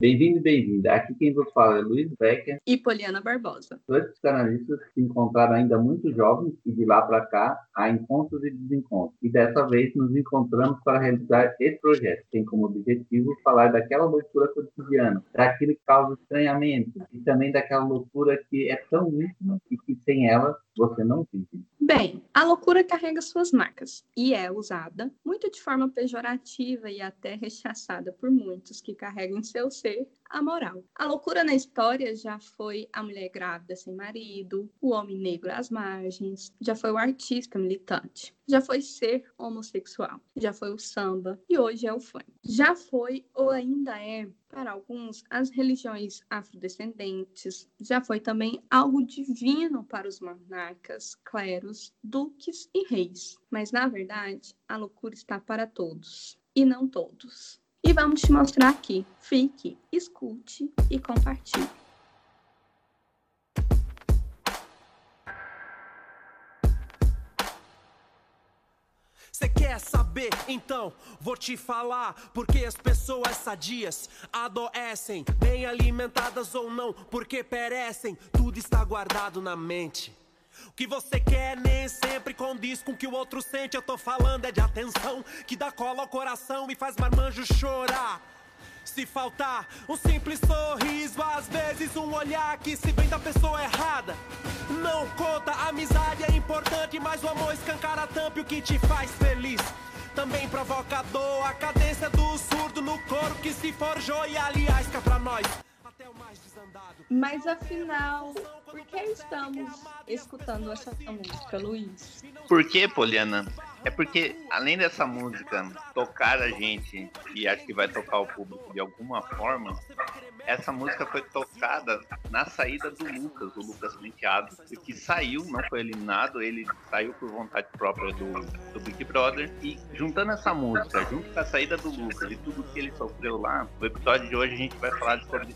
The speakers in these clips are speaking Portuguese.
Bem-vindo e bem-vinda. Aqui quem vos fala é Luiz Becker e Poliana Barbosa. Dois psicanalistas se encontraram ainda muito jovens e de lá para cá há encontros e desencontros. E dessa vez nos encontramos para realizar esse projeto, que tem como objetivo falar daquela loucura cotidiana, daquilo que causa estranhamento e também daquela loucura que é tão íntima e que sem ela você não vive. Bem, a loucura carrega suas marcas e é usada muito de forma pejorativa e até rechaçada por muitos que carregam em seu ser a moral. A loucura na história já foi a mulher grávida sem marido, o homem negro às margens, já foi o artista militante, já foi ser homossexual, já foi o samba e hoje é o funk. Já foi ou ainda é, para alguns, as religiões afrodescendentes, já foi também algo divino para os monarcas, cleros, duques e reis. Mas na verdade, a loucura está para todos e não todos. E vamos te mostrar aqui. Fique, escute e compartilhe. Você quer saber? Então vou te falar porque as pessoas sadias adoecem, bem alimentadas ou não, porque perecem. Tudo está guardado na mente. O que você quer nem sempre condiz com o que o outro sente. Eu tô falando é de atenção que dá cola ao coração e faz marmanjo chorar. Se faltar um simples sorriso, às vezes um olhar que se vem da pessoa errada. Não conta, a amizade é importante, mas o amor escancara tampa o que te faz feliz. Também provoca dor, a cadência do surdo no coro que se forjou e aliás cá pra nós. Mas afinal, por que estamos escutando essa música, Luiz? Por que, Poliana? É porque, além dessa música tocar a gente, e acho que vai tocar o público de alguma forma, essa música foi tocada na saída do Lucas, o Lucas Penteado, que saiu, não foi eliminado, ele saiu por vontade própria do, do Big Brother. E juntando essa música, junto com a saída do Lucas e tudo que ele sofreu lá, no episódio de hoje a gente vai falar sobre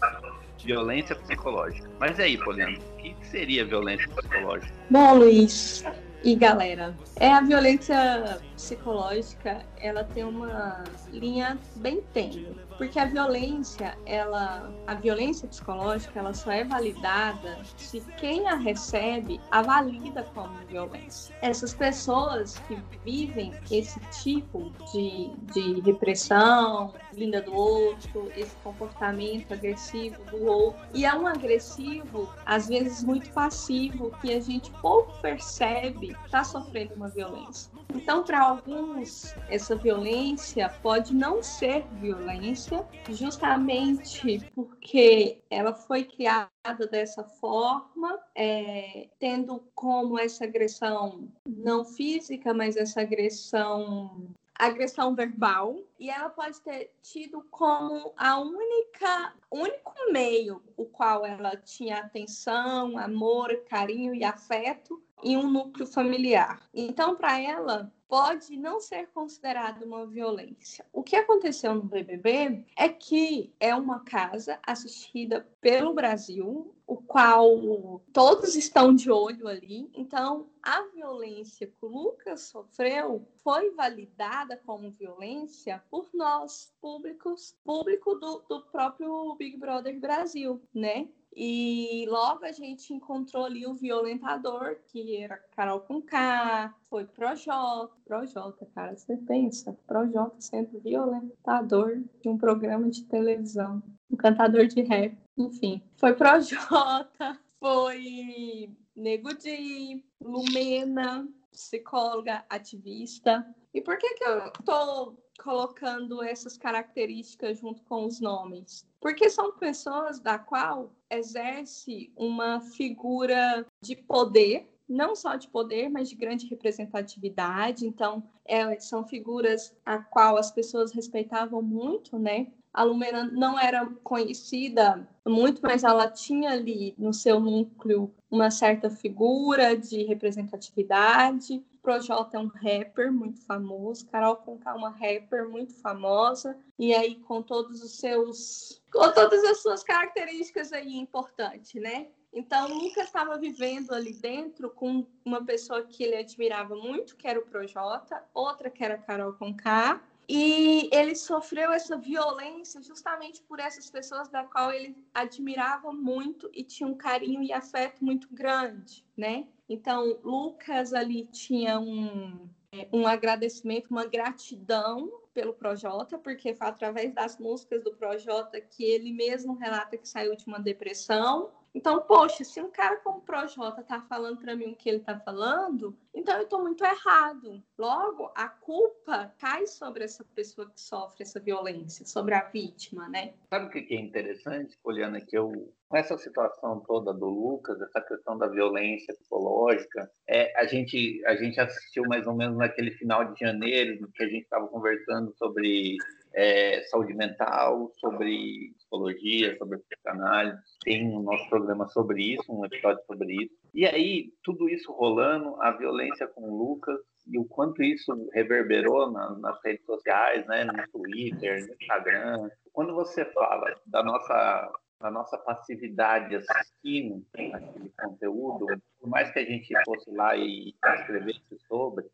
violência psicológica. Mas aí, Poliana, o que seria violência psicológica? Bom, Luiz, e galera, é a violência psicológica, ela tem uma linha bem tênue, porque a violência, ela, a violência psicológica, ela só é validada se quem a recebe a valida como violência. Essas pessoas que vivem esse tipo de, de repressão, vinda do outro, esse comportamento agressivo do outro, e é um agressivo às vezes muito passivo que a gente pouco percebe está sofrendo uma violência. Então, para alguns, essa violência pode não ser violência, justamente porque ela foi criada dessa forma, é, tendo como essa agressão não física, mas essa agressão agressão verbal. E ela pode ter tido como a única único meio o qual ela tinha atenção, amor, carinho e afeto em um núcleo familiar. Então, para ela, pode não ser considerado uma violência. O que aconteceu no BBB é que é uma casa assistida pelo Brasil, o qual todos estão de olho ali. Então, a violência que o Lucas sofreu foi validada como violência por nós, públicos, público do, do próprio Big Brother Brasil, né? E logo a gente encontrou ali o violentador, que era Carol com K, foi Projota. Projota, cara, você pensa, Projota sendo violentador de um programa de televisão, um cantador de rap, enfim. Foi Projota, foi Nego Di, Lumena, psicóloga, ativista. E por que que eu tô colocando essas características junto com os nomes? Porque são pessoas da qual exerce uma figura de poder, não só de poder, mas de grande representatividade. Então, é, são figuras a qual as pessoas respeitavam muito, né? A Lumena não era conhecida muito, mas ela tinha ali no seu núcleo uma certa figura de representatividade. Projota é um rapper muito famoso, Carol Conká é uma rapper muito famosa, e aí com todos os seus com todas as suas características aí importantes, né? Então, o Lucas estava vivendo ali dentro com uma pessoa que ele admirava muito, que era o Projota, outra que era a Carol Conká, E ele sofreu essa violência justamente por essas pessoas da qual ele admirava muito e tinha um carinho e afeto muito grande, né? Então, Lucas ali tinha um, é, um agradecimento, uma gratidão pelo Projota, porque foi através das músicas do Projota que ele mesmo relata que saiu de uma depressão então, poxa, se um cara como o Projota tá falando para mim o que ele tá falando, então eu tô muito errado. Logo, a culpa cai sobre essa pessoa que sofre essa violência, sobre a vítima, né? Sabe o que é interessante, Poliana, que eu com essa situação toda do Lucas, essa questão da violência psicológica, é, a gente a gente assistiu mais ou menos naquele final de janeiro, que a gente estava conversando sobre é, saúde mental, sobre psicologia, sobre psicanálise. Tem um nosso programa sobre isso, um episódio sobre isso. E aí, tudo isso rolando, a violência com o Lucas e o quanto isso reverberou na, nas redes sociais, né, no Twitter, no Instagram. Quando você fala da nossa da nossa passividade assistindo aquele conteúdo, por mais que a gente fosse lá e escrevesse sobre,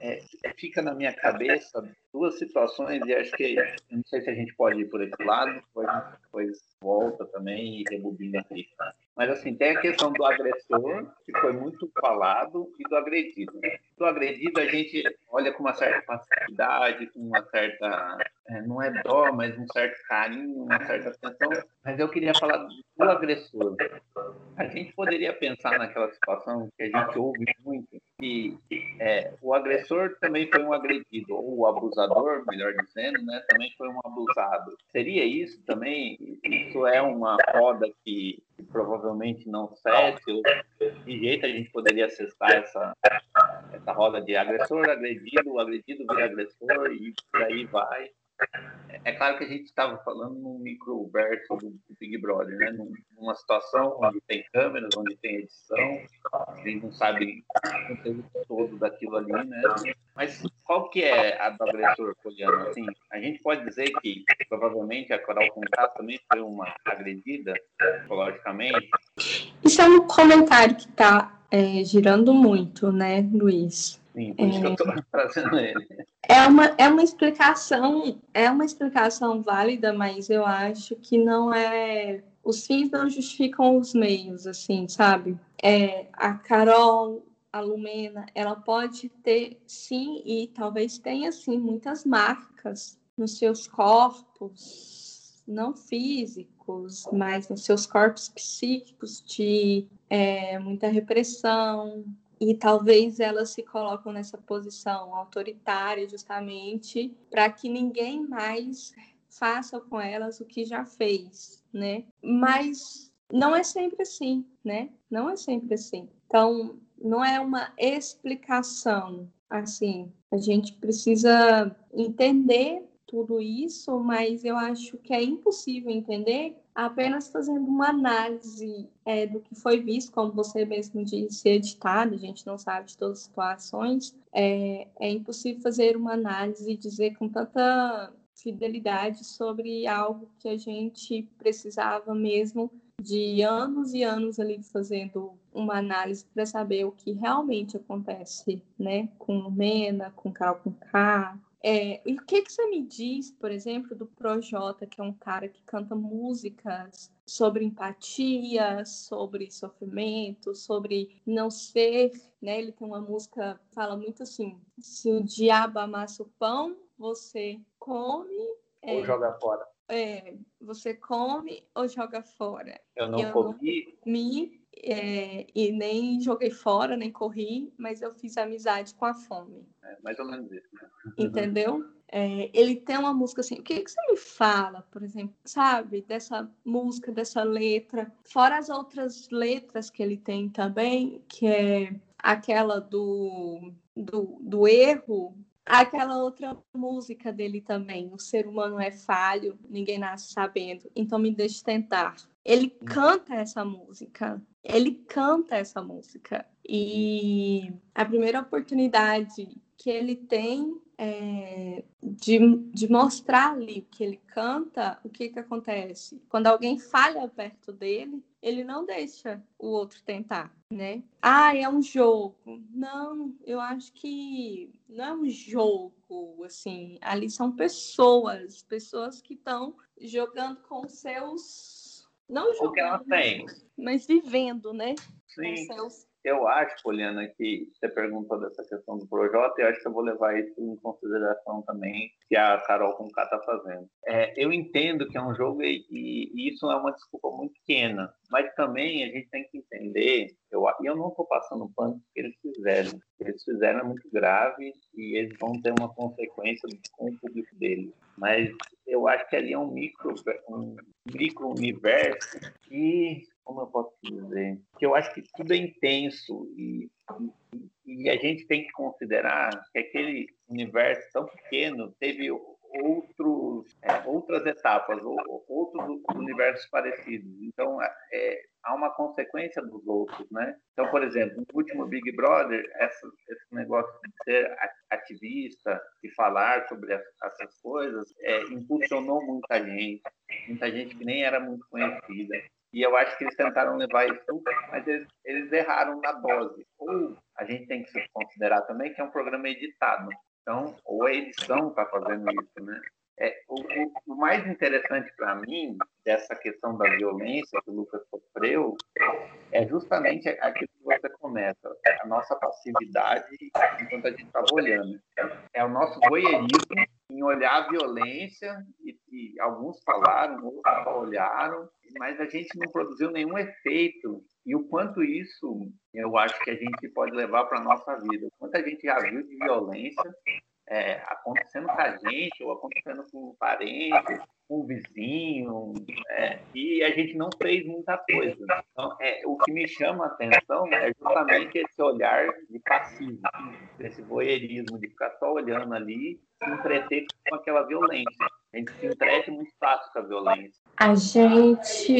é, fica na minha cabeça duas situações e acho que não sei se a gente pode ir por esse lado, gente depois volta também e rebobina aqui. Mas assim, tem a questão do agressor, que foi muito falado, e do agredido. Do agredido a gente olha com uma certa passividade, com uma certa é, não é dó, mas um certo carinho, uma certa atenção. Mas eu queria falar do agressor. A gente poderia pensar naquela situação que a gente ouve muito, que é, o agressor também foi um agredido, ou o abusador, melhor dizendo, né, também foi um abusado. Seria isso também? Isso é uma roda que, que provavelmente não cesse? Ou de jeito a gente poderia acessar essa, essa roda de agressor, agredido, agredido vira agressor e por aí vai. É claro que a gente estava falando num microverso do Big Brother, né? Numa situação onde tem câmeras, onde tem edição, a gente não sabe o conteúdo todo daquilo ali, né? Mas qual que é a do agressor, Poliano? Assim, a gente pode dizer que provavelmente a Coral Conká também foi uma agredida psicologicamente? Isso é um comentário que está é, girando muito, né, Luiz? Sim, por isso é... que eu estou trazendo ele. É uma, é uma explicação, é uma explicação válida, mas eu acho que não é. Os fins não justificam os meios, assim, sabe? É, a Carol, a Lumena, ela pode ter, sim, e talvez tenha, sim, muitas marcas nos seus corpos, não físicos, mas nos seus corpos psíquicos de é, muita repressão, e talvez elas se colocam nessa posição autoritária justamente para que ninguém mais faça com elas o que já fez, né? Mas não é sempre assim, né? Não é sempre assim. Então, não é uma explicação assim. A gente precisa entender tudo isso, mas eu acho que é impossível entender apenas fazendo uma análise é, do que foi visto, como você mesmo disse, editado, a gente não sabe de todas as situações, é, é impossível fazer uma análise e dizer com tanta fidelidade sobre algo que a gente precisava mesmo de anos e anos ali fazendo uma análise para saber o que realmente acontece, né, com Mena, com Carol com K, é, e o que, que você me diz, por exemplo, do Projota, que é um cara que canta músicas sobre empatia, sobre sofrimento, sobre não ser, né? Ele tem uma música fala muito assim: se o diabo amassa o pão, você come ou é, joga fora. É, você come ou joga fora. Eu não eu comi. Não comi é, e nem joguei fora, nem corri, mas eu fiz amizade com a fome. É, mais ou menos isso. Né? Entendeu? É, ele tem uma música assim. O que, que você me fala, por exemplo, sabe, dessa música, dessa letra? Fora as outras letras que ele tem também, que é aquela do, do, do erro, aquela outra música dele também, o ser humano é falho, ninguém nasce sabendo, então me deixe tentar. Ele canta essa música, ele canta essa música. E a primeira oportunidade que ele tem é, de, de mostrar ali que ele canta, o que, que acontece? Quando alguém falha perto dele, ele não deixa o outro tentar, né? Ah, é um jogo. Não, eu acho que não é um jogo, assim. Ali são pessoas, pessoas que estão jogando com seus. Não jogando, o que ela tem. mas vivendo, né? Sim. Com seus eu acho, Poliana, que você perguntou dessa questão do Projota, eu acho que eu vou levar isso em consideração também, que a Carol com K está fazendo. É, eu entendo que é um jogo e, e, isso é uma desculpa muito pequena, mas também a gente tem que entender, eu, eu não estou passando pano que eles fizeram. Eles fizeram é muito grave e eles vão ter uma consequência com o público deles. Mas eu acho que ali é um micro, um micro universo que como eu posso dizer, que eu acho que tudo é intenso e, e, e, a gente tem que considerar que aquele universo tão pequeno teve outros, é, outras etapas, ou, outros universos parecidos. Então, é, é, há uma consequência dos outros, né? Então, por exemplo, no último Big Brother, essa, esse negócio de ser ativista e falar sobre essas coisas é, impulsionou muita gente, muita gente que nem era muito conhecida. E eu acho que eles tentaram levar isso, mas eles, eles erraram na dose. Ou a gente tem que considerar também que é um programa editado. Então, ou a edição está fazendo isso, né? É, o, o, mais interessante para mim dessa questão da violência que o Lucas sofreu é justamente aquilo que você começa, a nossa passividade enquanto a gente estava olhando. É o nosso voyeurismo em olhar a violência, e, e alguns falaram, outros só olharam, mas a gente não produziu nenhum efeito. E o quanto isso eu acho que a gente pode levar para a nossa vida. O quanto a gente já viu de violência é, acontecendo com a gente, ou acontecendo com um parente, com um vizinho, é, e a gente não fez muita coisa. Então, é, o que me chama a atenção é justamente esse olhar de passivo, esse voyeurismo, de ficar só olhando ali, se entreter com aquela violência. A gente se entrete muito fácil com a violência. A gente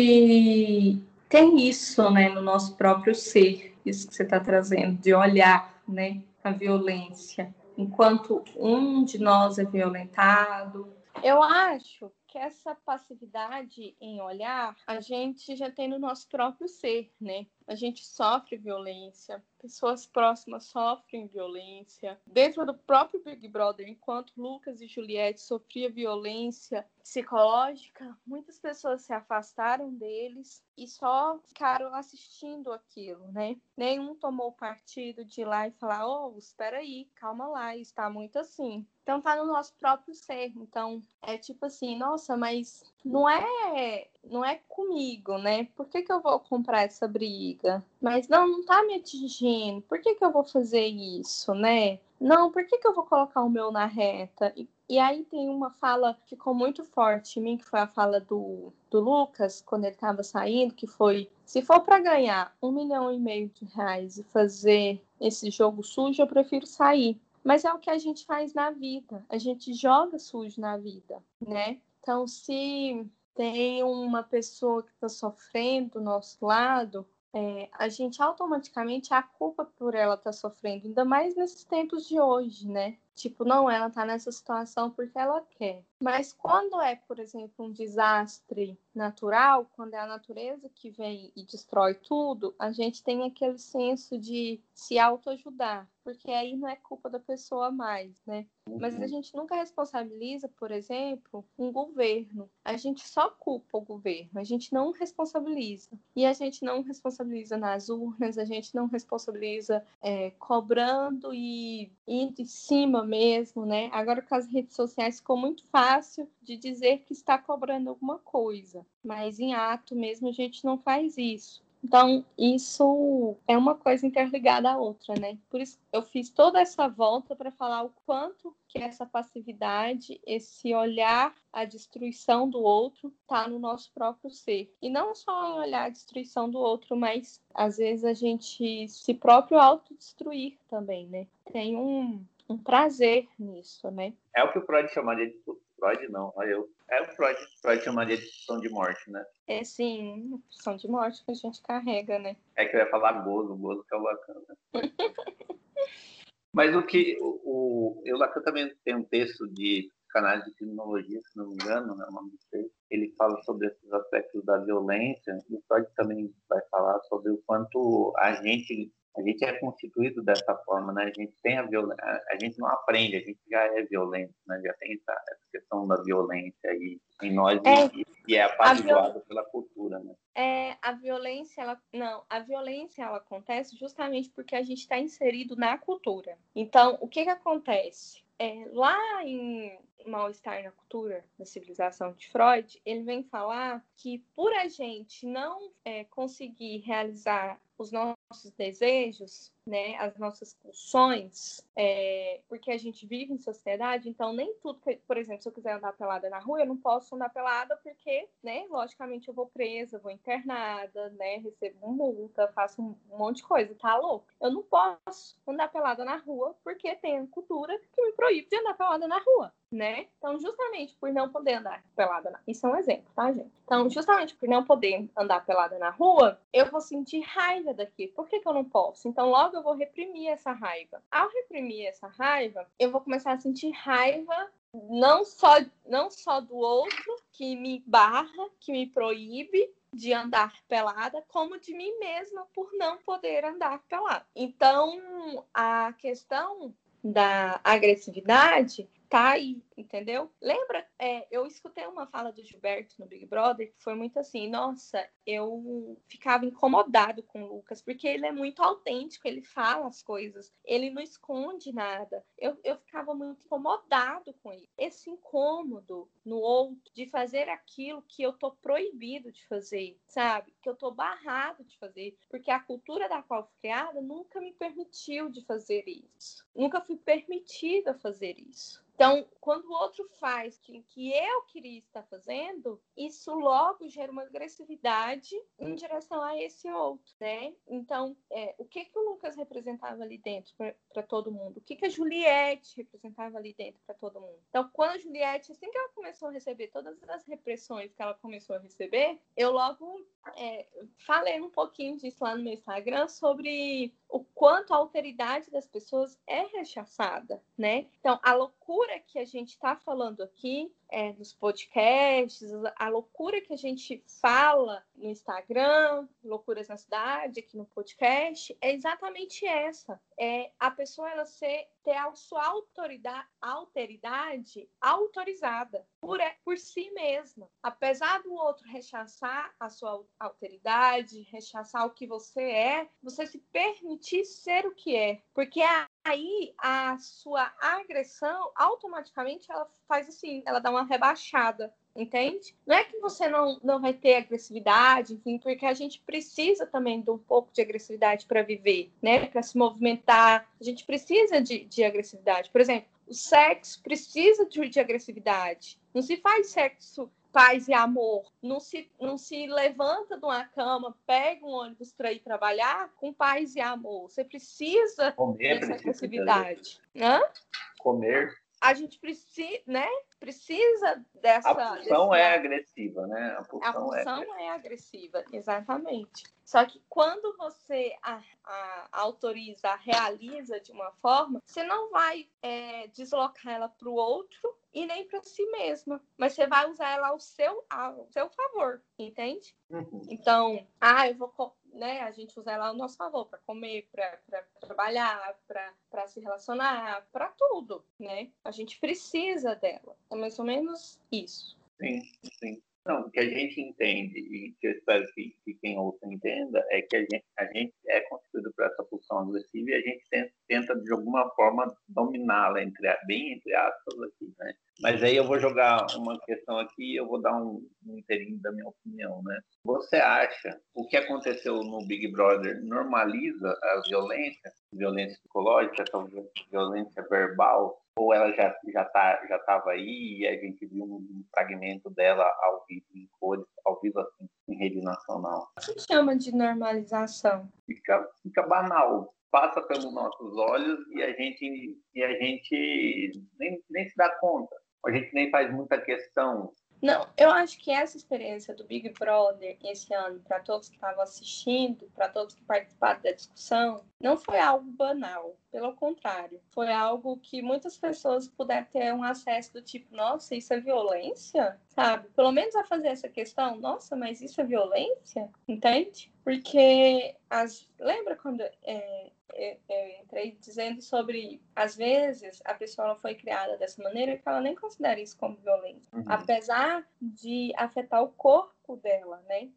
tem isso né, no nosso próprio ser, isso que você está trazendo, de olhar né, a violência enquanto um de nós é violentado. Eu acho que essa passividade em olhar a gente já tem no nosso próprio ser, né? A gente sofre violência, pessoas próximas sofrem violência. Dentro do próprio Big Brother, enquanto Lucas e Juliette sofriam violência psicológica, muitas pessoas se afastaram deles e só ficaram assistindo aquilo, né? Nenhum tomou partido de ir lá e falar: "Oh, espera aí, calma lá, está muito assim". Então tá no nosso próprio ser. Então é tipo assim, nossa, mas não é não é comigo, né? Por que, que eu vou comprar essa briga? Mas não, não tá me atingindo. Por que, que eu vou fazer isso, né? Não, por que, que eu vou colocar o meu na reta? E, e aí tem uma fala que ficou muito forte em mim, que foi a fala do, do Lucas, quando ele estava saindo, que foi: se for para ganhar um milhão e meio de reais e fazer esse jogo sujo, eu prefiro sair. Mas é o que a gente faz na vida. A gente joga sujo na vida, né? Então, se tem uma pessoa que está sofrendo do nosso lado, é, a gente automaticamente a culpa por ela estar tá sofrendo, ainda mais nesses tempos de hoje, né? Tipo, não, ela tá nessa situação porque ela quer. Mas quando é, por exemplo, um desastre natural, quando é a natureza que vem e destrói tudo, a gente tem aquele senso de se autoajudar, porque aí não é culpa da pessoa mais, né? Mas a uhum. gente nunca responsabiliza, por exemplo, um governo. A gente só culpa o governo, a gente não responsabiliza. E a gente não responsabiliza nas urnas, a gente não responsabiliza é, cobrando e indo em cima mesmo, né? Agora com as redes sociais ficou muito fácil de dizer que está cobrando alguma coisa, mas em ato mesmo a gente não faz isso. Então, isso é uma coisa interligada à outra, né? Por isso eu fiz toda essa volta para falar o quanto que essa passividade, esse olhar a destruição do outro está no nosso próprio ser. E não só olhar a destruição do outro, mas às vezes a gente se próprio autodestruir também, né? Tem um, um prazer nisso, né? É o que o Freud chamaria de Freud não, eu. É o Freud, Freud chamaria de pulsão de morte, né? É sim, pulsão de morte que a gente carrega, né? É que eu ia falar gozo, gozo que é o bacana. Mas o que o, o eu lá também tenho um texto de canais de criminologia, se não me engano, né, ele fala sobre esses aspectos da violência, e o Freud também vai falar sobre o quanto a gente a gente é constituído dessa forma, né? A gente tem a violência, a gente não aprende, a gente já é violento, né? Já tem essa, questão da violência aí em nós é, e, e é apaziguada viol... pela cultura, né? É, a violência, ela não, a violência ela acontece justamente porque a gente está inserido na cultura. Então, o que que acontece? É, lá em Mal-Estar na Cultura, na Civilização de Freud, ele vem falar que por a gente não é, conseguir realizar os nossos desejos, né, as nossas pulsões, é, porque a gente vive em sociedade, então nem tudo, que, por exemplo, se eu quiser andar pelada na rua, eu não posso andar pelada porque, né, logicamente eu vou presa, vou internada, né, recebo multa, faço um, monte de coisa, tá louco? Eu não posso andar pelada na rua porque tem a cultura que me proíbe de andar pelada na rua né? Então, justamente por não poder andar pelada na... Isso é um exemplo, tá, gente? Então, justamente por não poder andar pelada na rua, eu vou sentir raiva daqui. Por que, que eu não posso? Então, logo eu vou reprimir essa raiva. Ao reprimir essa raiva, eu vou começar a sentir raiva não só, não só do outro que me barra, que me proíbe, de andar pelada, como de mim mesma por não poder andar pelada. Então, a questão da agressividade tá aí, entendeu? Lembra, é, eu escutei uma fala do Gilberto no Big Brother que foi muito assim, nossa, eu ficava incomodado com o Lucas, porque ele é muito autêntico, ele fala as coisas, ele não esconde nada. Eu, eu ficava muito incomodado com ele. Esse incômodo no outro de fazer aquilo que eu tô proibido de fazer, sabe? Que eu tô barrado de fazer, porque a cultura da qual fui criada nunca me permitiu de fazer isso. Nunca fui permitida fazer isso. Então, quando o outro faz o que eu queria estar fazendo, isso logo gera uma agressividade em direção a esse outro, né? Então, é, o que que o Lucas representava ali dentro para todo mundo? O que que a Juliette representava ali dentro para todo mundo? Então, quando a Juliette, assim que ela começou a receber todas as repressões que ela começou a receber, eu logo é, falei um pouquinho disso lá no meu Instagram sobre o quanto a alteridade das pessoas é rechaçada, né? Então, a loucura que a gente está falando aqui é, nos podcasts, a loucura que a gente fala no Instagram, Loucuras na Cidade, aqui no podcast, é exatamente essa. É a pessoa ela ser, ter a sua autoridade, alteridade autorizada por, por si mesma. Apesar do outro rechaçar a sua alteridade, rechaçar o que você é, você se permitir ser o que é. Porque aí a sua agressão automaticamente ela faz assim, ela dá uma rebaixada, entende? Não é que você não, não vai ter agressividade, enfim, porque a gente precisa também de um pouco de agressividade para viver, né? Para se movimentar, a gente precisa de, de agressividade. Por exemplo, o sexo precisa de, de agressividade. Não se faz sexo paz e amor. Não se, não se levanta de uma cama, pega um ônibus para ir trabalhar com paz e amor. Você precisa Comer, dessa agressividade. Hã? Comer. A gente precisa, né? Precisa dessa. A pulsão é agressiva, né? A pulsão é... é... agressiva, exatamente. Só que quando você a, a, autoriza, realiza de uma forma, você não vai é, deslocar ela para o outro e nem para si mesma, mas você vai usar ela ao seu, ao seu favor, entende? Uhum. Então, ah, eu vou, né? A gente usa ela ao nosso favor para comer, para trabalhar, para se relacionar, para tudo, né? A gente precisa dela. É mais ou menos isso. Sim, sim. Não, o que a gente entende, e que eu espero que, que quem ouça entenda, é que a gente, a gente é constituído por essa pulsão agressiva e a gente tenta, de alguma forma, dominá-la, entre, bem entre aspas, aqui, né? Mas aí eu vou jogar uma questão aqui e eu vou dar um, um inteirinho da minha opinião, né? Você acha o que aconteceu no Big Brother normaliza a violência, violência psicológica, violência verbal, ou ela já já tá já estava aí e a gente viu um fragmento dela ao vivo em cores, ao vivo assim em rede nacional? O que chama de normalização? Fica fica banal, passa pelos nossos olhos e a gente e a gente nem, nem se dá conta. A gente nem faz muita questão. Não, eu acho que essa experiência do Big Brother esse ano, para todos que estavam assistindo, para todos que participaram da discussão, não foi algo banal. Pelo contrário, foi algo que muitas pessoas puderam ter um acesso do tipo, nossa, isso é violência? Sabe? Pelo menos a fazer essa questão, nossa, mas isso é violência? Entende? Porque as... lembra quando é, eu entrei dizendo sobre, às vezes, a pessoa foi criada dessa maneira que ela nem considera isso como violência, uhum. apesar de afetar o corpo dela, né?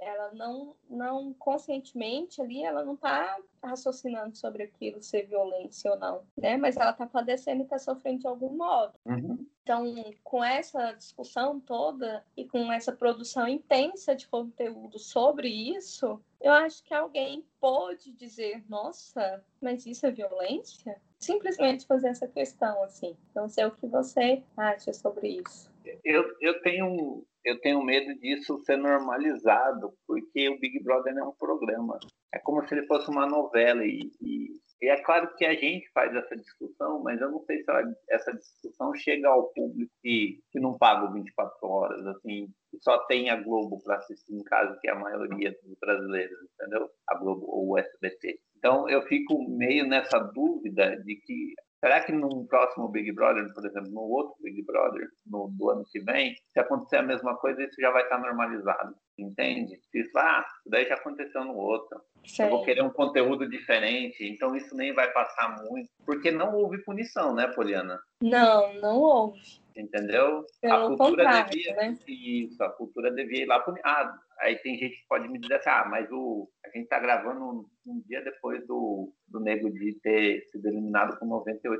Ela não, não conscientemente ali, ela não está raciocinando sobre aquilo ser violência ou não, né? Mas ela está padecendo e está sofrendo de algum modo. Uhum. Então, com essa discussão toda e com essa produção intensa de conteúdo sobre isso, eu acho que alguém pode dizer, nossa, mas isso é violência? Simplesmente fazer essa questão, assim. Não sei o que você acha sobre isso. Eu, eu tenho eu tenho medo disso ser normalizado, porque o Big Brother não é um programa. É como se ele fosse uma novela. E, e, e é claro que a gente faz essa discussão, mas eu não sei se ela, essa discussão chega ao público que, que não paga 24 horas, assim, que só tem a Globo para assistir em casa, que é a maioria dos brasileiros, entendeu? A Globo ou o SBT. Então, eu fico meio nessa dúvida de que Será que no próximo Big Brother, por exemplo, no outro Big Brother, no, do ano que vem, se acontecer a mesma coisa, isso já vai estar normalizado, entende? Isso, ah, isso daí já aconteceu no outro. Sim. Eu vou querer um conteúdo diferente, então isso nem vai passar muito, porque não houve punição, né, Poliana? Não, não houve. Entendeu? Pelo a cultura devia né? isso, a cultura devia ir lá punir. Ah, aí tem gente que pode me dizer assim, ah, mas o, a gente está gravando um, um, dia depois do, do Nego de ter sido eliminado com 98%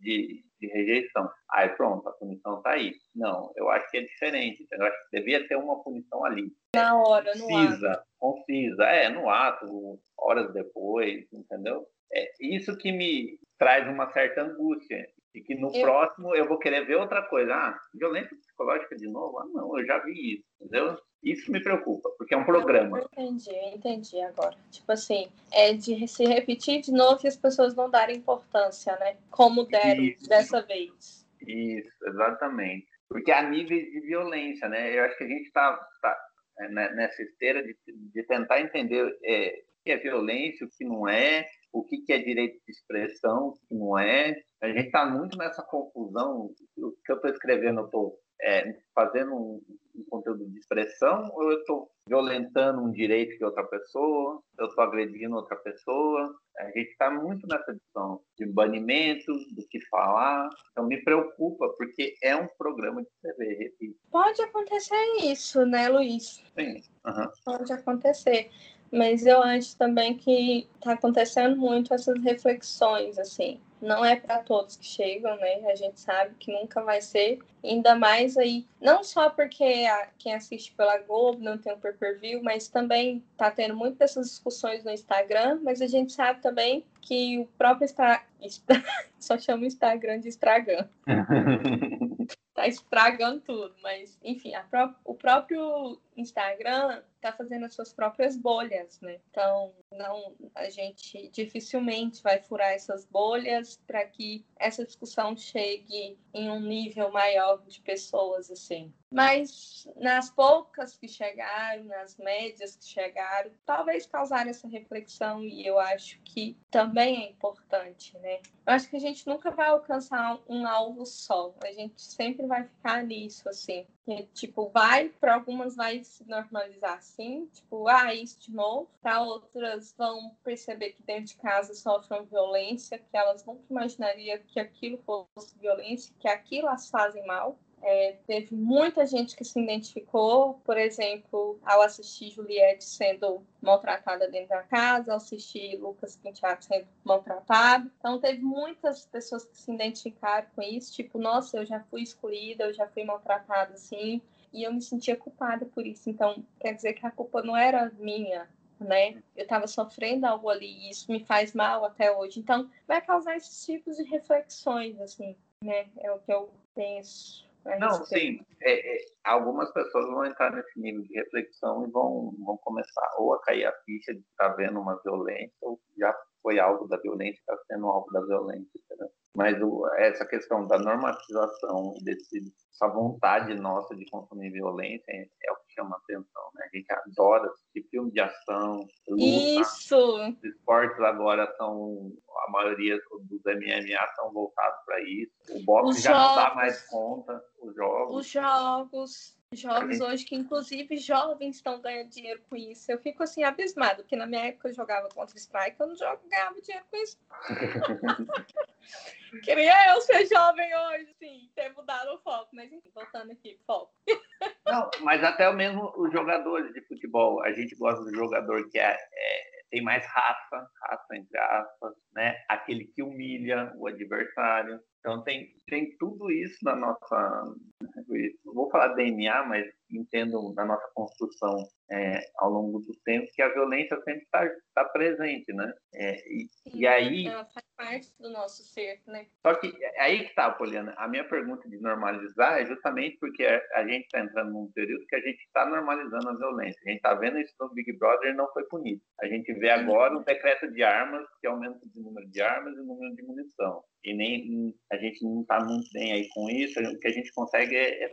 de, de rejeição. Aí pronto, a punição está aí. Não, eu acho que é diferente, entendeu? Eu acho que devia ter uma punição ali. Na hora, no concisa, ato. Concisa, é, no ato, horas depois, entendeu? É isso que me traz uma certa angústia. E que no eu... próximo eu vou querer ver outra coisa. Ah, violência psicológica de novo? Ah, não, eu já vi isso, entendeu? Isso me preocupa, porque é um programa. Eu entendi, eu entendi agora. Tipo assim, é de se repetir de novo e as pessoas não darem importância, né? Como deram isso. dessa vez. Isso, exatamente. Porque há níveis de violência, né? Eu acho que a gente está tá, é, né, nessa esteira de, de tentar entender é, o que é violência, o que não é, o que, que é direito de expressão, o que não é. A gente está muito nessa confusão. O que eu estou escrevendo, eu estou é, fazendo um, um, conteúdo de expressão ou eu estou violentando um direito de outra pessoa, eu estou agredindo outra pessoa. A gente está muito nessa discussão de banimento, do que falar. Então me preocupa, porque é um programa de TV, repito. Pode acontecer isso, né, Luiz? Sim. Uhum. Pode acontecer mas eu acho também que está acontecendo muito essas reflexões, assim. Não é para todos que chegam, né? A gente sabe que nunca vai ser. Ainda mais aí, não só porque a, quem assiste pela Globo não tem o pay per view, mas também tá tendo muitas dessas discussões no Instagram. Mas a gente sabe também que o próprio Instagram. só chama o Instagram de Instagram. tá estragando tudo, mas enfim, pró o próprio Instagram tá fazendo as suas próprias bolhas, né? Então, não a gente dificilmente vai furar essas bolhas para que essa discussão chegue em um nível maior de pessoas assim. Mas nas poucas que chegaram, nas médias que chegaram, talvez causaram essa reflexão e eu acho que também é importante, né? Eu acho que a gente nunca vai alcançar um alvo só. A gente sempre vai ficar nisso, assim. E, tipo, vai, para algumas vai se normalizar assim, tipo, ah, isso de. Para outras vão perceber que dentro de casa sofrem violência, que elas nunca imaginariam que aquilo fosse violência, que aquilo as fazem mal. É, teve muita gente que se identificou, por exemplo, ao assistir Juliette sendo maltratada dentro da casa, ao assistir Lucas Penteado sendo maltratado. Então, teve muitas pessoas que se identificaram com isso, tipo, nossa, eu já fui excluída, eu já fui maltratada assim, e eu me sentia culpada por isso. Então, quer dizer que a culpa não era minha, né? Eu estava sofrendo algo ali e isso me faz mal até hoje. Então, vai causar esses tipos de reflexões, assim, né? É o que eu penso. Não, sim. É, é, algumas pessoas vão entrar nesse nível de reflexão e vão, vão começar ou a cair a ficha de estar tá vendo uma violência, ou já foi algo da violência, está sendo algo da violência. Entendeu? Mas o, essa questão da normatização, desse, essa vontade nossa de consumir violência é, é o chama atenção. Né? A gente adora assistir filme de ação, luta. Isso! Os esportes agora são maioria dos MMA são voltados para isso. O boxe já jogos, não dá mais conta, os jogos. Os jogos, jogos hoje que inclusive jovens estão ganhando dinheiro com isso. Eu fico assim abismado, porque na minha época eu jogava contra Strike, eu não jogo, ganhava dinheiro com isso. Queria eu ser jovem hoje, sim, ter mudado o foco, mas enfim, voltando aqui, foco. Não, mas até mesmo os jogadores de futebol, a gente gosta do jogador que é, é tem mais raça, raça entre aspas, né? Aquele que humilha o adversário. Então tem, tem tudo isso na nossa, vou falar DNA, mas entendo na nossa construção é, ao longo do tempo que a violência sempre está tá presente, né? É, e, Sim, e, aí ela faz parte do nosso ser, né? Só que é aí que está, Poliana. A minha pergunta de normalizar é justamente porque a gente está entrando num período que a gente está normalizando a violência. A gente está vendo isso no Big Brother e não foi punido. A gente vê agora um decreto de armas que aumenta o número de armas e o número de munição. E nem a gente não está muito bem aí com isso. O que a gente consegue é, é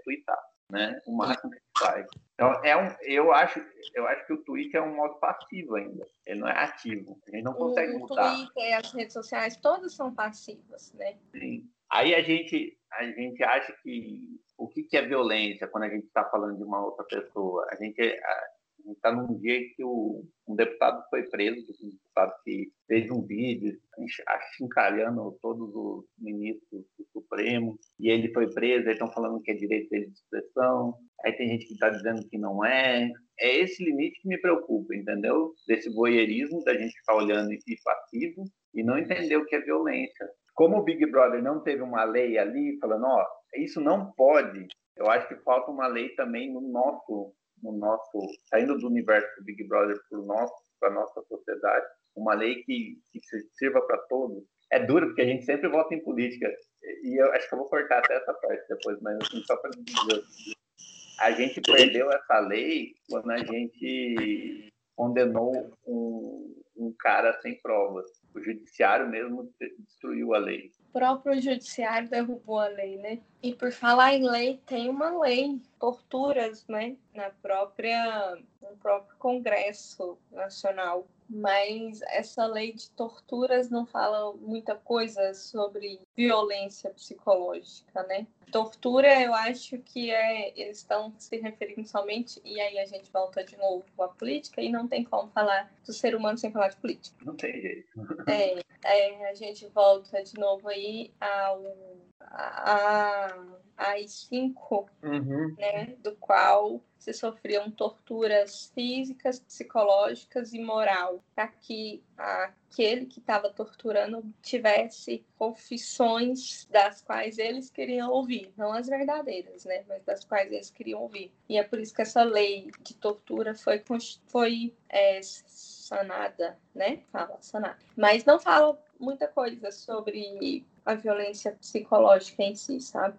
né? O máximo que faz. Então, é um, eu, acho, eu acho que o Twitter é um modo passivo ainda. Ele não é ativo. A gente não consegue o, mudar. O Twitter as redes sociais, todas são passivas, né? Sim. Aí a gente, a gente acha que o que, que é violência quando a gente está falando de uma outra pessoa? A gente, a gente está num dia que o, um deputado foi preso, um deputado que fez um vídeo achincalhando todos os ministros do Supremo, e ele foi preso, eles estão falando que é direito de expressão, aí tem gente que está dizendo que não é. É esse limite que me preocupa, entendeu? Desse voyeurismo, da gente ficar olhando e passivo, e não entender o que é violência. Como o Big Brother não teve uma lei ali falando, ó, isso não pode, eu acho que falta uma lei também no nosso no nosso, saindo do universo do Big Brother para nosso, para nossa sociedade, uma lei que, que sirva para todos. É duro porque a gente sempre vota em política e eu acho que eu vou cortar até essa parte depois, mas assim, só para dizer, a gente perdeu essa lei quando a gente condenou um, um cara sem provas. O judiciário mesmo destruiu a lei. O próprio judiciário derrubou a lei, né? E por falar em lei, tem uma lei, torturas, né? Na própria, no próprio Congresso Nacional mas essa lei de torturas não fala muita coisa sobre violência psicológica, né? Tortura, eu acho que é eles estão se referindo somente e aí a gente volta de novo à política e não tem como falar do ser humano sem falar de política. Não tem jeito. É, é a gente volta de novo aí ao a, AI-5, uhum. né, do qual se sofriam torturas físicas, psicológicas e moral, para que aquele que estava torturando tivesse confissões das quais eles queriam ouvir, não as verdadeiras, né, mas das quais eles queriam ouvir. E é por isso que essa lei de tortura foi, foi é, sanada, né? Fala sanada. Mas não fala muita coisa sobre a violência psicológica em si, sabe?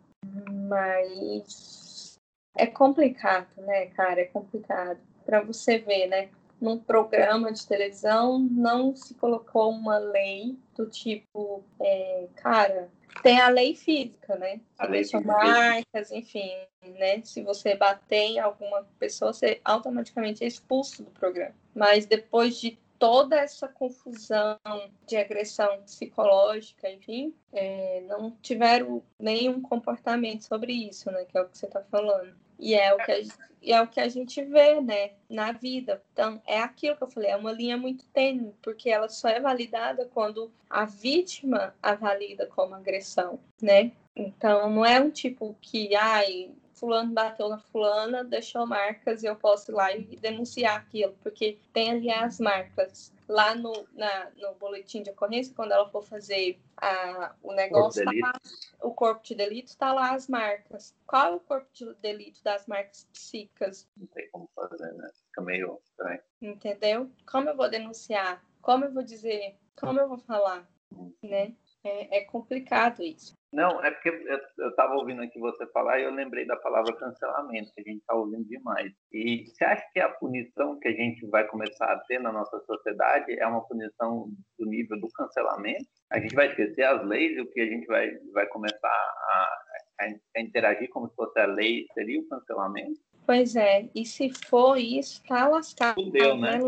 Mas é complicado, né, cara? É complicado. Para você ver, né? Num programa de televisão não se colocou uma lei do tipo, é, cara, tem a lei física, né? A lei de marcas, enfim, né? Se você bater em alguma pessoa, você automaticamente é expulso do programa. Mas depois de toda essa confusão de agressão psicológica, enfim, é, não tiveram nenhum comportamento sobre isso, né? Que é o que você está falando. E é o que a gente, é o que a gente vê, né, na vida. Então, é aquilo que eu falei, é uma linha muito tênue, porque ela só é validada quando a vítima a valida como agressão, né? Então, não é um tipo que, ai, fulano bateu na fulana, deixou marcas e eu posso ir lá e denunciar aquilo, porque tem ali as marcas. Lá no, na, no boletim de ocorrência, quando ela for fazer a, o negócio, corpo tá lá, o corpo de delito, está lá as marcas. Qual é o corpo de delito das marcas psíquicas? Não tem como fazer, né? Fica meio estranho. Entendeu? Como eu vou denunciar? Como eu vou dizer? Como eu vou falar? Hum. Né? É, é complicado isso. Não, é porque eu estava ouvindo aqui você falar e eu lembrei da palavra cancelamento, que a gente está ouvindo demais. E você acha que a punição que a gente vai começar a ter na nossa sociedade é uma punição do nível do cancelamento? A gente vai esquecer as leis e o que a gente vai, vai começar a, a, interagir como se fosse a lei seria o cancelamento? Pois é, e se for isso, tá lascado. Fudeu, né?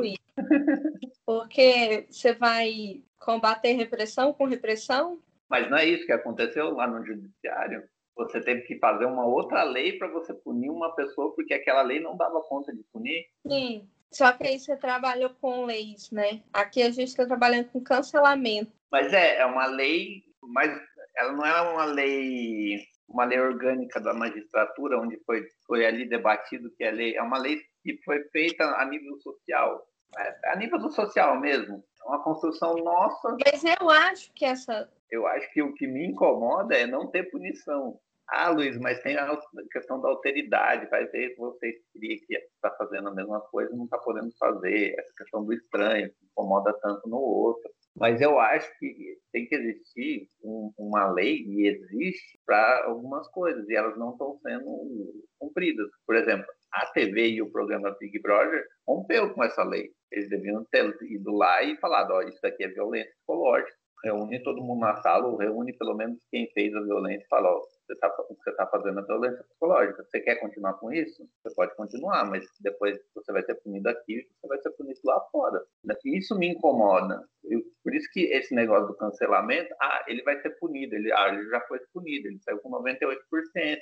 Porque você vai Combater repressão com repressão? Mas não é isso que aconteceu lá no judiciário. Você teve que fazer uma outra lei para você punir uma pessoa porque aquela lei não dava conta de punir. Sim. Só que aí você trabalhou com leis, né? Aqui a gente está trabalhando com cancelamento. Mas é, é uma lei, mas ela não é uma lei, uma lei orgânica da magistratura, onde foi, foi ali debatido que é lei. É uma lei que foi feita a nível social. É, a nível do social mesmo. É uma construção nossa. Mas eu acho que essa. Eu acho que o que me incomoda é não ter punição. Ah, Luiz, mas tem a questão da alteridade. Vai ver que você queria que está fazendo a mesma coisa e não está podendo fazer. Essa questão do estranho, que incomoda tanto no outro. Mas eu acho que tem que existir um, uma lei, e existe, para algumas coisas, e elas não estão sendo cumpridas. Por exemplo, a TV e o programa Big Brother rompeu com essa lei. Eles deviam ter ido lá e falado, ó, isso aqui é violência psicológica. Reúne todo mundo na sala, ou reúne pelo menos quem fez a violência e fala, ó, você está tá fazendo a violência psicológica. Você quer continuar com isso? Você pode continuar, mas depois você vai ser punido aqui, você vai ser punido lá fora. Isso me incomoda. Eu, por isso que esse negócio do cancelamento, ah, ele vai ser punido, ele, ah, ele já foi punido, ele saiu com 98%,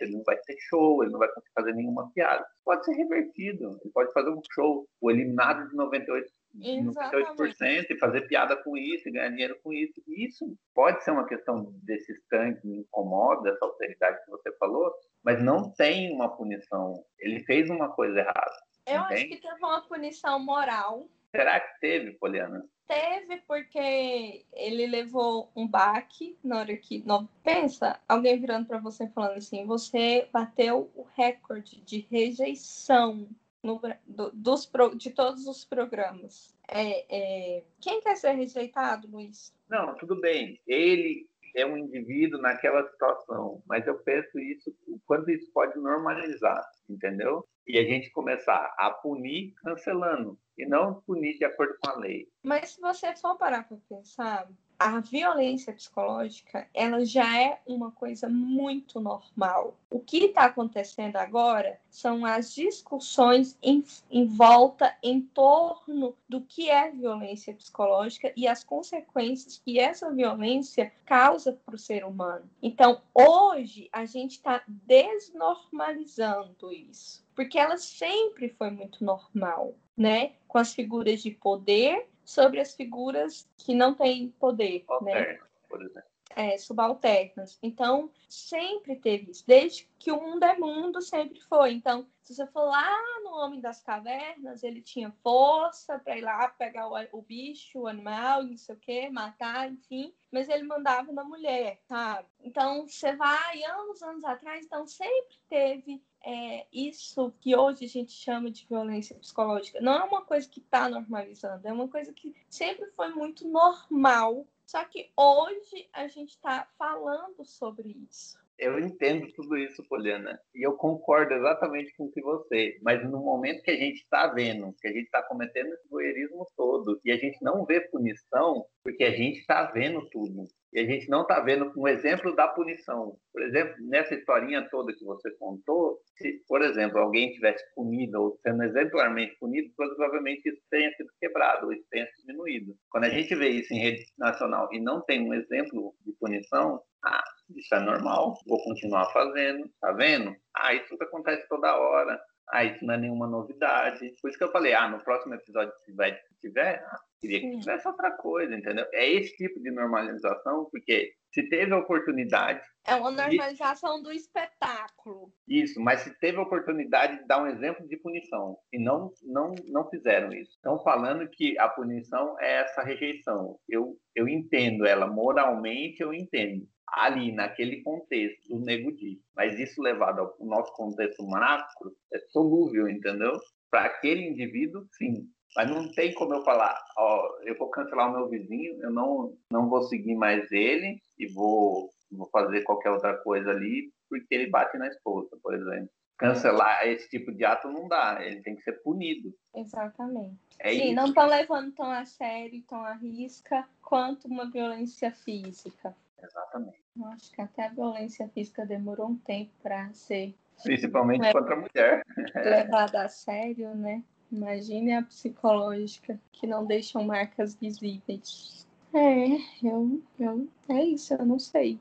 ele não vai ter show, ele não vai conseguir fazer nenhuma piada. Pode ser revertido, ele pode fazer um show, o eliminado de 98%. 98% e fazer piada com isso, e ganhar dinheiro com isso. Isso pode ser uma questão desse que me incomoda, essa alteridade que você falou, mas não tem uma punição. Ele fez uma coisa errada. Eu entende? acho que teve uma punição moral. Será que teve, Poliana? Teve porque ele levou um baque na hora que. Não, pensa, alguém virando para você falando assim: você bateu o recorde de rejeição no, do, dos, de todos os programas. É, é, quem quer ser rejeitado, Luiz? Não, tudo bem. Ele é um indivíduo naquela situação, mas eu penso isso, quando isso pode normalizar, entendeu? E a gente começar a punir cancelando, e não punir de acordo com a lei. Mas se você for parar para pensar, a violência psicológica ela já é uma coisa muito normal. O que está acontecendo agora são as discussões em, em volta em torno do que é violência psicológica e as consequências que essa violência causa para o ser humano. Então, hoje a gente está desnormalizando isso, porque ela sempre foi muito normal, né? Com as figuras de poder sobre as figuras que não têm poder, né? Por exemplo. É, subalternas. Então, sempre teve isso. Desde que o mundo é mundo, sempre foi. Então, se você for lá no Homem das Cavernas, ele tinha força para ir lá pegar o, o, bicho, o animal, não sei o quê, matar, enfim. Mas ele mandava na mulher, sabe? Então, você vai anos, anos atrás, então sempre teve é, isso que hoje a gente chama de violência psicológica não é uma coisa que está normalizando, é uma coisa que sempre foi muito normal. Só que hoje a gente está falando sobre isso. Eu entendo tudo isso, Poliana, e eu concordo exatamente com o que você, mas no momento que a gente está vendo, que a gente está cometendo esse voyeurismo todo, e a gente não vê punição, porque a gente está vendo tudo, e a gente não está vendo um exemplo da punição. Por exemplo, nessa historinha toda que você contou, se, por exemplo, alguém tivesse punido ou sendo exemplarmente punido, provavelmente isso tenha sido quebrado, ou isso tenha diminuído. Quando a gente vê isso em rede nacional e não tem um exemplo de punição, ah, isso é normal, vou continuar fazendo, tá vendo? Ah, isso acontece toda hora. Ah, isso não é nenhuma novidade. Por isso que eu falei, ah, no próximo episódio, se tiver, tiver ah, queria que tivesse outra coisa, entendeu? É esse tipo de normalização, porque se teve a oportunidade. É uma normalização de... do espetáculo. Isso, mas se teve a oportunidade de dar um exemplo de punição, e não, não, não fizeram isso. Estão falando que a punição é essa rejeição. Eu, eu entendo ela moralmente, eu entendo ali naquele contexto do Nego Di. Mas isso levado ao nosso contexto macro é solúvel, entendeu? Para aquele indivíduo, sim. Mas não tem como eu falar, ó, eu vou cancelar o meu vizinho, eu não, não vou seguir mais ele e vou, vou fazer qualquer outra coisa ali porque ele bate na esposa, por exemplo. Cancelar esse tipo de ato não dá, ele tem que ser punido. Exatamente. É Sim, isso. não estão levando tão a sério, tão a risca quanto uma violência física. Exatamente. Eu acho que até a violência física demorou um tempo para ser. Principalmente contra a mulher. Levada a sério, né? Imagine a psicológica, que não deixam marcas visíveis. É, eu, eu, é isso, eu não sei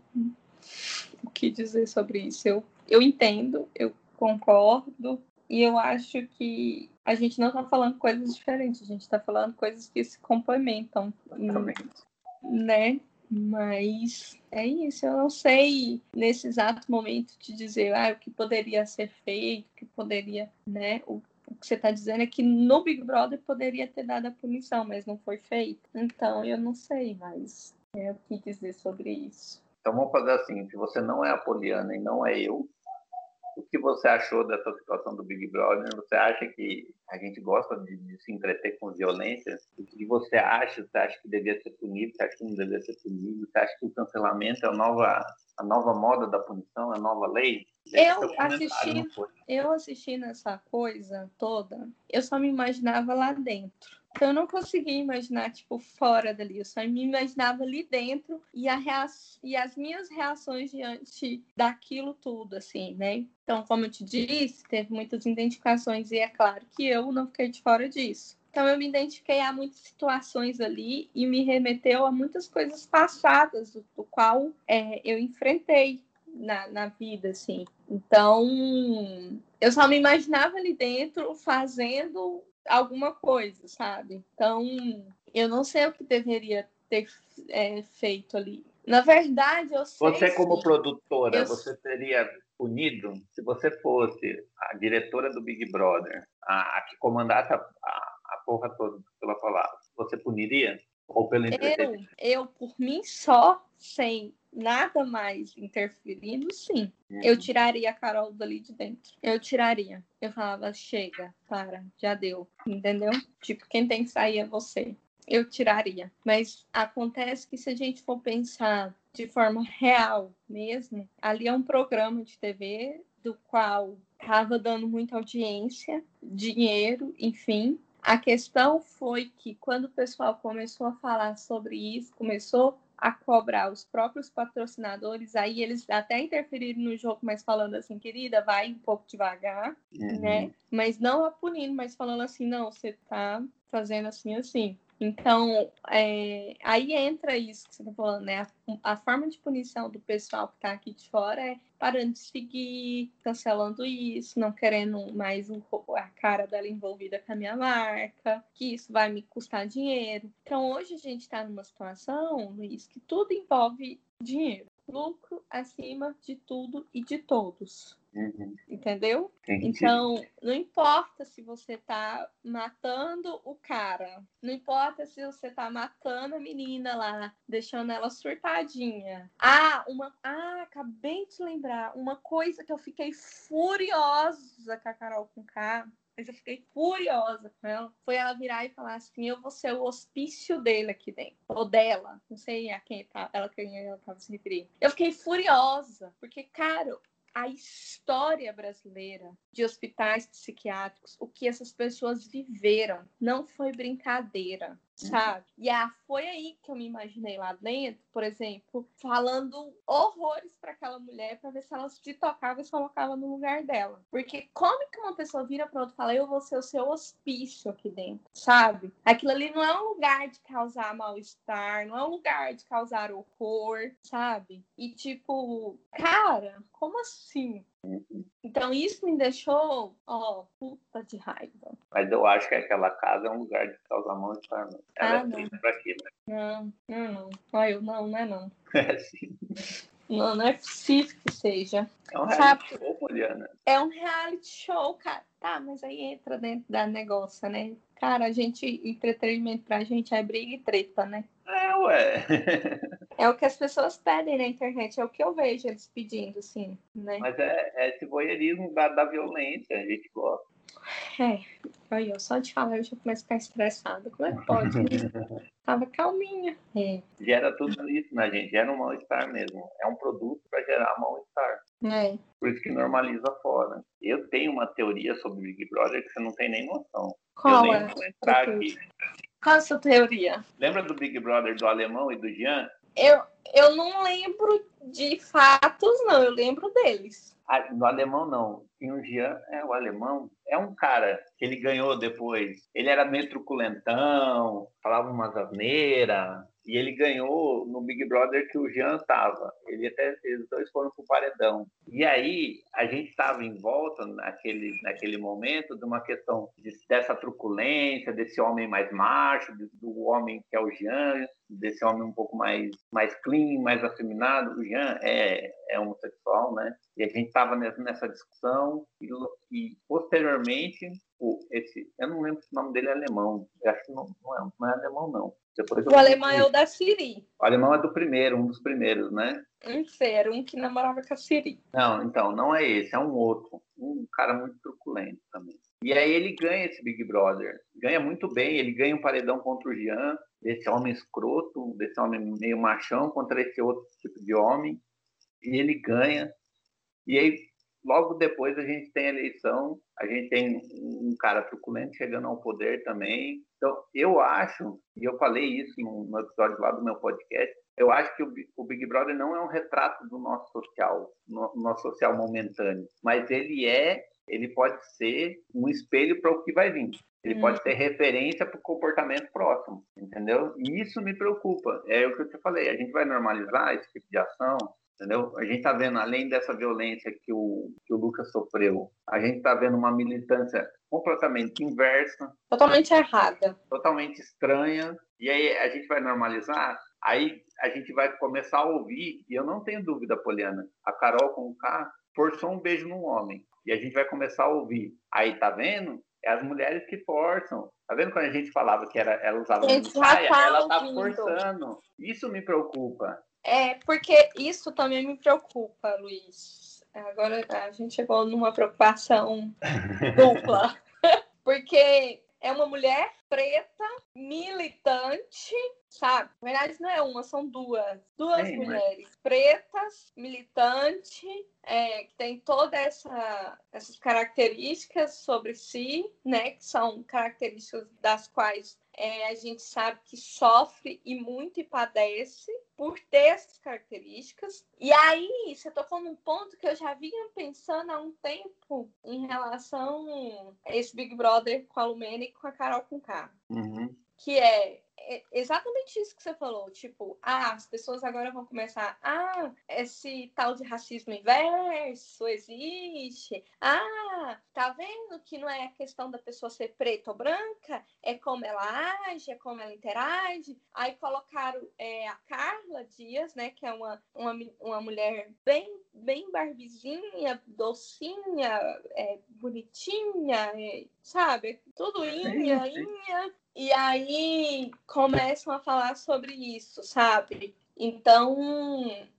o que dizer sobre isso. Eu, eu entendo, eu concordo, e eu acho que a gente não está falando coisas diferentes, a gente está falando coisas que se complementam. Né? Mas é isso, eu não sei nesse exato momento te dizer ah, o que poderia ser feito, o que poderia, né? O, o que você está dizendo é que no Big Brother poderia ter dado a punição, mas não foi feito. Então eu não sei mais é, o que dizer sobre isso. Então vamos fazer assim: se você não é a Poliana e não é eu, o que você achou dessa situação do Big Brother? Você acha que a gente gosta de, de, se entreter com violência? O que você acha? Você acha que devia ser punido? Você acha que não devia ser punido? Você acha que o cancelamento é a nova, a nova moda da punição, é a nova lei? Eu assisti, eu assisti nessa coisa toda, eu só me imaginava lá dentro. Então eu não conseguia imaginar, tipo, fora dali. Eu só me imaginava ali dentro e, a rea... e as minhas reações diante daquilo tudo, assim, né? Então, como eu te disse, teve muitas identificações e é claro que eu não fiquei de fora disso. Então eu me identifiquei a muitas situações ali e me remeteu a muitas coisas passadas, do, do qual é, eu enfrentei na, na vida, assim. Então, eu só me imaginava ali dentro fazendo alguma coisa, sabe? Então, eu não sei o que deveria ter é, feito ali. Na verdade, eu sei. Você, como produtora, eu... você teria punido se você fosse a diretora do Big Brother, a, a que comandasse a, a, a porra toda pela palavra, você puniria? Ou pelo eu, eu, por mim só, sem nada mais interferindo, sim. Uhum. Eu tiraria a Carol dali de dentro. Eu tiraria. Eu falava, chega, para, já deu. Entendeu? Tipo, quem tem que sair é você. Eu tiraria. Mas acontece que se a gente for pensar de forma real mesmo, ali é um programa de TV do qual estava dando muita audiência, dinheiro, enfim. A questão foi que quando o pessoal começou a falar sobre isso, começou a cobrar os próprios patrocinadores, aí eles até interferiram no jogo, mas falando assim, querida, vai um pouco devagar, uhum. né? Mas não a punindo, mas falando assim, não, você tá fazendo assim, assim. Então, é, aí entra isso que você está falando, né? A, a, forma de punição do pessoal que está aqui de fora é parando de seguir, cancelando isso, não querendo mais um, a cara dela envolvida com a minha marca, que isso vai me custar dinheiro. Então, hoje a gente está numa situação, Luiz, que tudo envolve dinheiro lucro acima de tudo e de todos. Uhum. Entendeu? Entendi. Então, não importa se você tá matando o cara, não importa se você tá matando a menina lá, deixando ela surtadinha. Ah, uma. Ah, acabei de lembrar. Uma coisa que eu fiquei furiosa com a Carol com K mas eu fiquei furiosa com ela. Foi ela virar e falar assim: eu vou ser o hospício dele aqui dentro. Ou dela. Não sei a quem tá, ela, quem ela tava se referindo. Eu fiquei furiosa. Porque, cara, a história brasileira de hospitais psiquiátricos, o que essas pessoas viveram, não foi brincadeira. Uhum. sabe? E ah, foi aí que eu me imaginei lá dentro, por exemplo, falando horrores para aquela mulher para ver se ela se tocava e se colocava no lugar dela. Porque como que uma pessoa vira para outra e fala, eu vou ser o seu hospício aqui dentro, sabe? Aquilo ali não é um lugar de causar mal-estar, não é um lugar de causar horror, sabe? E tipo, cara, como assim? Então isso me deixou, ó, puta de raiva. Mas eu acho que aquela casa é um lugar de causar mal-estar. Ela ah, é triste pra quê, né? Não, não, não. Olha, eu não, não é não. É sim. Não, não é possível que seja. É um reality Sabe? show, Poliana. É um reality show, cara. Tá, mas aí entra dentro da negócio, né? Cara, a gente, entretenimento pra gente é briga e treta, né? É, ué. é o que as pessoas pedem na internet, é o que eu vejo eles pedindo, assim, né? Mas é, é esse voyeurismo da, da violência, a gente gosta. É, aí eu só de falar eu já começo a ficar estressada. Como é que pode? Tava calminha. É. Gera tudo isso na gente, gera um mal-estar mesmo. É um produto para gerar mal-estar. É. Por isso que normaliza fora. Eu tenho uma teoria sobre Big Brother que você não tem nem noção. Qual eu é? Vou entrar aqui. Qual a sua teoria? Lembra do Big Brother do Alemão e do Jean? Eu, eu não lembro de fatos, não. Eu lembro deles. Ah, no alemão, não. Tinha o Jean, é o alemão. É um cara que ele ganhou depois. Ele era meio truculentão, falava umas asneiras. E ele ganhou no Big Brother que o Jean tava. Ele até eles dois foram pro paredão. E aí a gente estava em volta naquele naquele momento de uma questão de, dessa truculência, desse homem mais macho, do homem que é o Jean, desse homem um pouco mais mais clean, mais afeminado. O Jean é é homossexual, né? E a gente estava nessa discussão e, e posteriormente o, esse, eu não lembro se o nome dele é alemão, eu acho que não, não, é, não é alemão, não. Depois o alemão é o da Siri. O alemão é do primeiro, um dos primeiros, né? Um ser, um que namorava com a Siri. Não, então, não é esse, é um outro. Um cara muito truculento também. E aí ele ganha esse Big Brother. Ganha muito bem, ele ganha um paredão contra o Jean, desse homem escroto, desse homem meio machão, contra esse outro tipo de homem. E ele ganha. E aí logo depois a gente tem a eleição, a gente tem um cara truculento chegando ao poder também. Então, eu acho, e eu falei isso no episódio lá do meu podcast, eu acho que o Big Brother não é um retrato do nosso social, no nosso social momentâneo, mas ele é, ele pode ser um espelho para o que vai vir. Ele hum. pode ser referência para o comportamento próximo, entendeu? E isso me preocupa. É o que eu te falei. A gente vai normalizar esse tipo de ação, entendeu? A gente está vendo, além dessa violência que o, que o Lucas sofreu, a gente está vendo uma militância completamente inversa. Totalmente errada. Totalmente estranha. E aí a gente vai normalizar, aí a gente vai começar a ouvir, e eu não tenho dúvida, Poliana, a Carol com o K forçou um beijo num homem. E a gente vai começar a ouvir. Aí, tá vendo? É as mulheres que forçam. Tá vendo quando a gente falava que era, ela usava uma saia? Tá ela tá forçando. Isso me preocupa. É, porque isso também me preocupa, Luiz. Agora a gente chegou numa preocupação dupla. porque é uma mulher preta, militante, sabe? Na verdade, não é uma, são duas. Duas Sim, mulheres mas... pretas, militante, é, que tem todas essa, essas características sobre si, né? Que são características das quais é, a gente sabe que sofre e muito e padece por ter essas características. E aí, você tocou num ponto que eu já vinha pensando há um tempo em relação a esse Big Brother com a Lumene e com a Carol com K. Uhum. Que é é exatamente isso que você falou. Tipo, ah, as pessoas agora vão começar. Ah, esse tal de racismo inverso existe. Ah, tá vendo que não é a questão da pessoa ser preta ou branca, é como ela age, é como ela interage. Aí colocaram é, a Carla Dias, né, que é uma, uma, uma mulher bem, bem barbizinha, docinha, é, bonitinha, é, sabe? Tudo inha, inha. E aí começam a falar sobre isso, sabe? Então,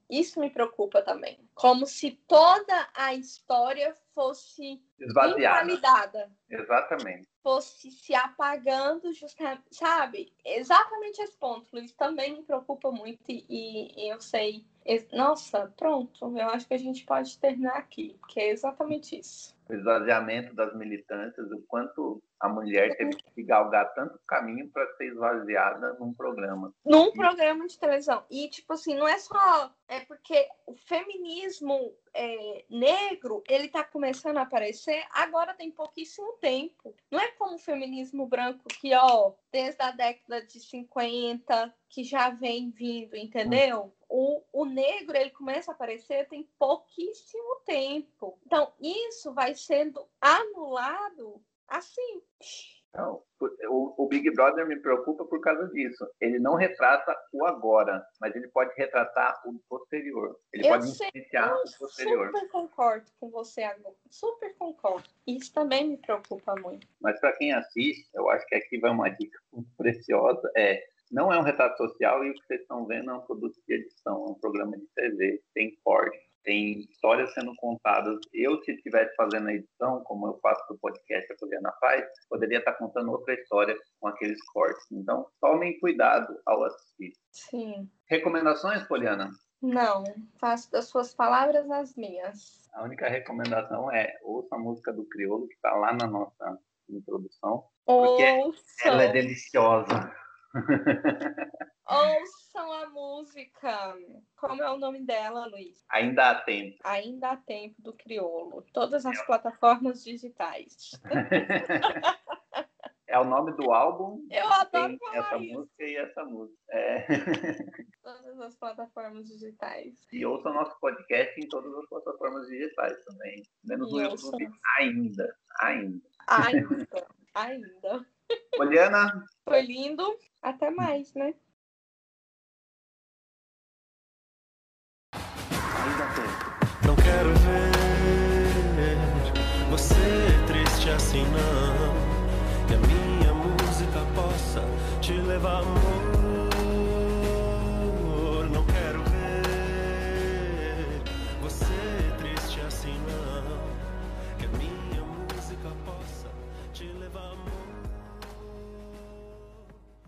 isso me preocupa também. Como se toda a história fosse Esvaziada. invalidada. Exatamente. Fosse se apagando, justamente, sabe? Exatamente esse ponto, Luiz, também me preocupa muito e, e eu sei. Nossa, pronto, eu acho que a gente pode terminar aqui, porque é exatamente isso. O esvaziamento das militâncias, o quanto a mulher teve que galgar tanto caminho para ser esvaziada num programa. Num programa de televisão. E, tipo assim, não é só. É porque o feminismo é, negro, ele tá começando a aparecer agora tem pouquíssimo tempo. Não é como o feminismo branco que, ó, desde a década de 50, que já vem vindo, entendeu? O, o negro, ele começa a aparecer tem pouquíssimo tempo. Então, isso vai sendo anulado Assim. Não, o, o, Big Brother me preocupa por causa disso. Ele não retrata o agora, mas ele pode retratar o posterior. Ele eu pode sei, influenciar o posterior. Super concordo com você agora. Super concordo. Isso também me preocupa muito. Mas para quem assiste, eu acho que aqui vai uma dica muito preciosa. É, não é um retrato social e o que vocês estão vendo é um produto de edição, é um programa de TV, tem corte tem histórias sendo contadas. Eu, se estivesse fazendo a edição, como eu faço do podcast a Poliana faz, poderia estar contando outra história com aqueles cortes. Então, tomem cuidado ao assistir. Sim. Recomendações, Poliana? Não, faço das suas palavras as minhas. A única recomendação é ouça a música do Criolo, que está lá na nossa introdução. Porque Ouça. ela é deliciosa. Ouçam a música. Como é o nome dela, Luiz? Ainda há tempo. Ainda há tempo do Criolo. Todas as plataformas digitais. é o nome do álbum. Eu adoro tem essa isso. música e essa música. É. Todas as plataformas digitais. E ouça o nosso podcast em todas as plataformas digitais também. Menos no E YouTube ouça. ainda. Ainda. Ainda. Ainda. Poliana. Foi lindo. Até mais, né? Ainda tem. Não quero ver você triste assim, não. Que a minha música possa te levar muito.